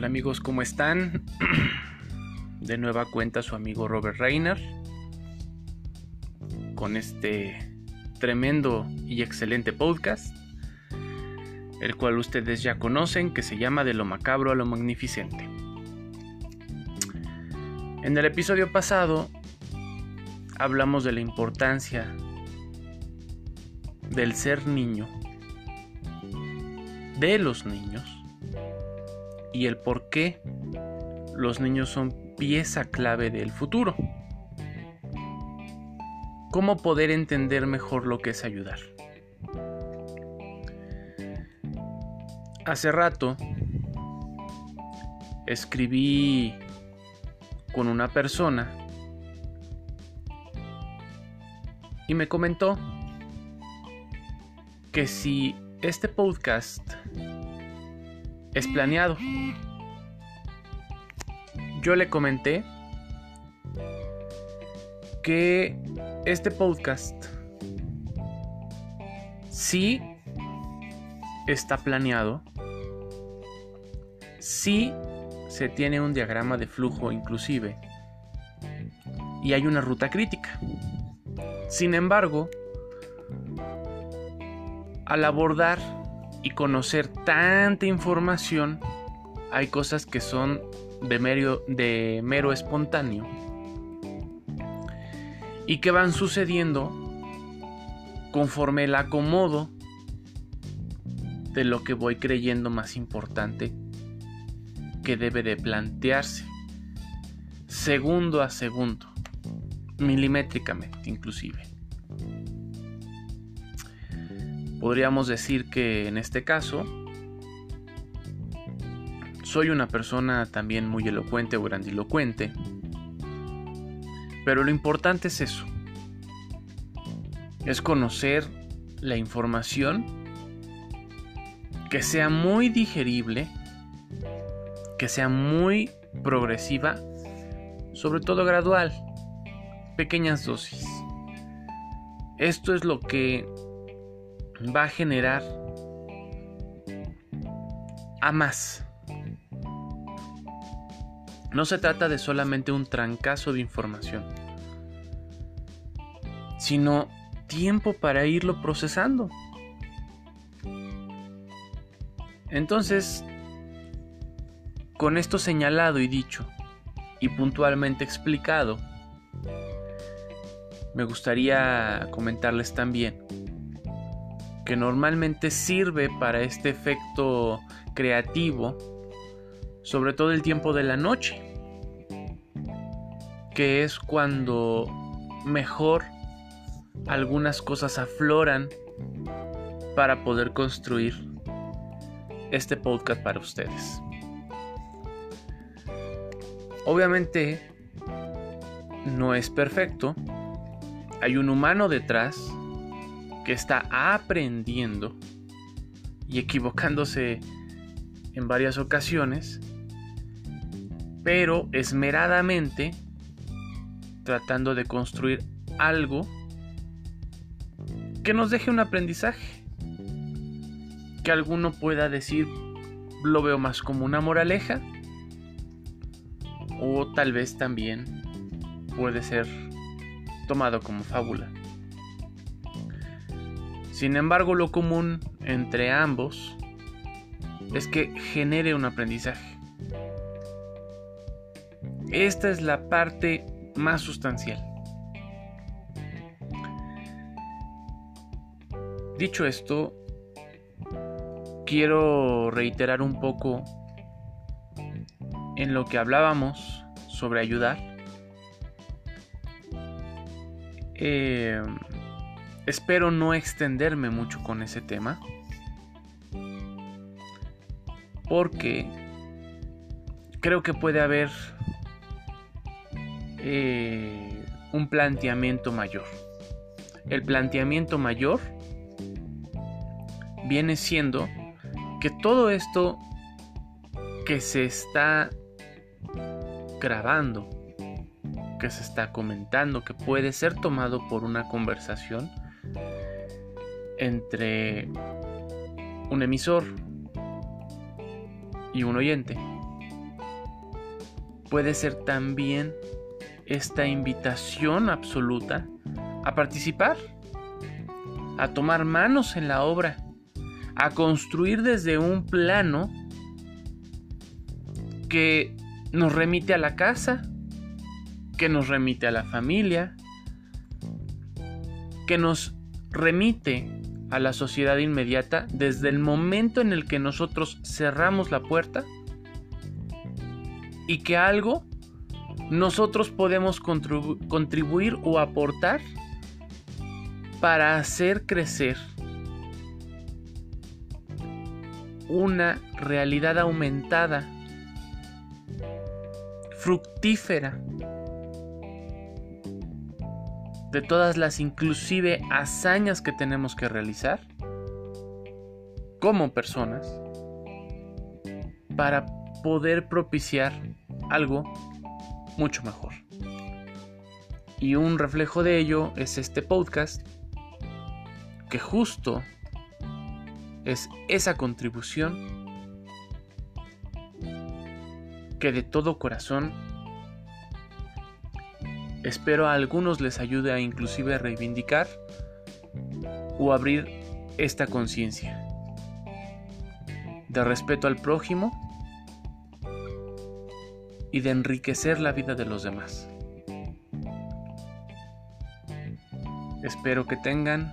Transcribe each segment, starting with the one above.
Hola amigos, ¿cómo están? De nueva cuenta su amigo Robert Reiner con este tremendo y excelente podcast, el cual ustedes ya conocen, que se llama De lo macabro a lo magnificente. En el episodio pasado hablamos de la importancia del ser niño, de los niños, y el por qué los niños son pieza clave del futuro. ¿Cómo poder entender mejor lo que es ayudar? Hace rato escribí con una persona y me comentó que si este podcast es planeado. Yo le comenté que este podcast sí está planeado, sí se tiene un diagrama de flujo inclusive y hay una ruta crítica. Sin embargo, al abordar y conocer tanta información, hay cosas que son de mero, de mero espontáneo y que van sucediendo conforme el acomodo de lo que voy creyendo más importante que debe de plantearse segundo a segundo, milimétricamente inclusive. Podríamos decir que en este caso soy una persona también muy elocuente o grandilocuente, pero lo importante es eso, es conocer la información que sea muy digerible, que sea muy progresiva, sobre todo gradual, pequeñas dosis. Esto es lo que va a generar a más. No se trata de solamente un trancazo de información, sino tiempo para irlo procesando. Entonces, con esto señalado y dicho, y puntualmente explicado, me gustaría comentarles también que normalmente sirve para este efecto creativo, sobre todo el tiempo de la noche, que es cuando mejor algunas cosas afloran para poder construir este podcast para ustedes. Obviamente no es perfecto, hay un humano detrás que está aprendiendo y equivocándose en varias ocasiones, pero esmeradamente tratando de construir algo que nos deje un aprendizaje. Que alguno pueda decir, lo veo más como una moraleja, o tal vez también puede ser tomado como fábula. Sin embargo, lo común entre ambos es que genere un aprendizaje. Esta es la parte más sustancial. Dicho esto, quiero reiterar un poco en lo que hablábamos sobre ayudar. Eh, Espero no extenderme mucho con ese tema. Porque creo que puede haber eh, un planteamiento mayor. El planteamiento mayor viene siendo que todo esto que se está grabando, que se está comentando, que puede ser tomado por una conversación, entre un emisor y un oyente. puede ser también esta invitación absoluta a participar, a tomar manos en la obra, a construir desde un plano que nos remite a la casa, que nos remite a la familia, que nos remite a la sociedad inmediata desde el momento en el que nosotros cerramos la puerta y que algo nosotros podemos contribuir o aportar para hacer crecer una realidad aumentada, fructífera, de todas las inclusive hazañas que tenemos que realizar como personas para poder propiciar algo mucho mejor. Y un reflejo de ello es este podcast que justo es esa contribución que de todo corazón Espero a algunos les ayude a inclusive reivindicar o abrir esta conciencia de respeto al prójimo y de enriquecer la vida de los demás. Espero que tengan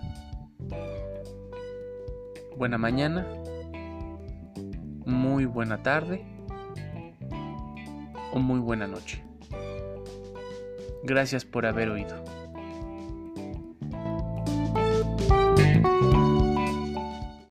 buena mañana, muy buena tarde o muy buena noche. Gracias por haber oído.